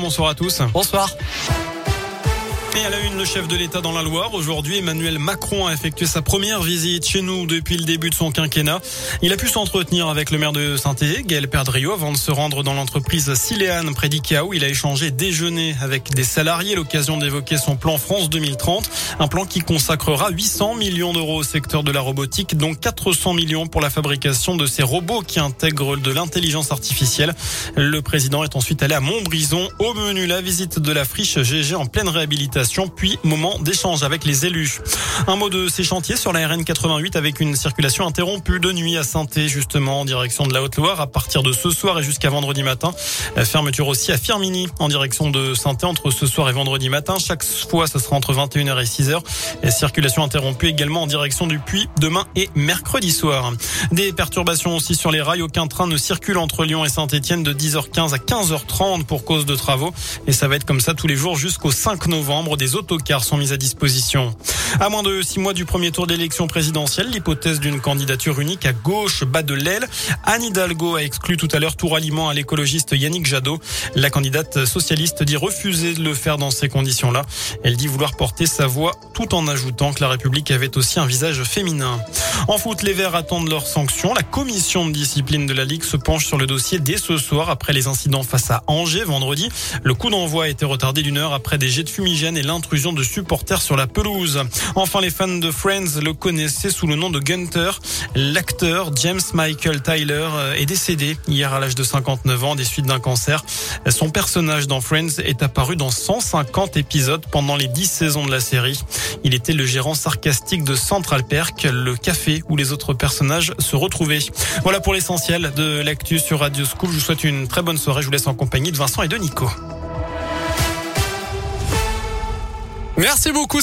Bonsoir à tous. Bonsoir. Et à la une, le chef de l'État dans la Loire. Aujourd'hui, Emmanuel Macron a effectué sa première visite chez nous depuis le début de son quinquennat. Il a pu s'entretenir avec le maire de Saint-Étienne, Gaël Perdriau, avant de se rendre dans l'entreprise Siléane près d'Ikea où il a échangé déjeuner avec des salariés l'occasion d'évoquer son plan France 2030. Un plan qui consacrera 800 millions d'euros au secteur de la robotique, dont 400 millions pour la fabrication de ces robots qui intègrent de l'intelligence artificielle. Le président est ensuite allé à Montbrison. Au menu, la visite de la friche GG en pleine réhabilitation puis moment d'échange avec les élus. Un mot de ces chantiers sur la RN 88 avec une circulation interrompue de nuit à saint justement en direction de la Haute-Loire à partir de ce soir et jusqu'à vendredi matin. Fermeture aussi à Firmini en direction de saint entre ce soir et vendredi matin. Chaque fois, ce sera entre 21h et 6h. Et circulation interrompue également en direction du Puy demain et mercredi soir. Des perturbations aussi sur les rails. Aucun train ne circule entre Lyon et Saint-Etienne de 10h15 à 15h30 pour cause de travaux. Et ça va être comme ça tous les jours jusqu'au 5 novembre des autocars sont mis à disposition. À moins de six mois du premier tour d'élection présidentielle, l'hypothèse d'une candidature unique à gauche bat de l'aile. Anne Hidalgo a exclu tout à l'heure tout ralliement à l'écologiste Yannick Jadot. La candidate socialiste dit refuser de le faire dans ces conditions-là. Elle dit vouloir porter sa voix tout en ajoutant que la République avait aussi un visage féminin. En foot, les Verts attendent leurs sanctions. La commission de discipline de la Ligue se penche sur le dossier dès ce soir après les incidents face à Angers vendredi. Le coup d'envoi a été retardé d'une heure après des jets de fumigène et l'intrusion de supporters sur la pelouse. Enfin, les fans de Friends le connaissaient sous le nom de Gunter. L'acteur James Michael Tyler euh, est décédé hier à l'âge de 59 ans des suites d'un cancer. Son personnage dans Friends est apparu dans 150 épisodes pendant les 10 saisons de la série. Il était le gérant sarcastique de Central Perk, le café où les autres personnages se retrouvaient. Voilà pour l'essentiel de l'actu sur Radio School. Je vous souhaite une très bonne soirée. Je vous laisse en compagnie de Vincent et de Nico. Merci beaucoup.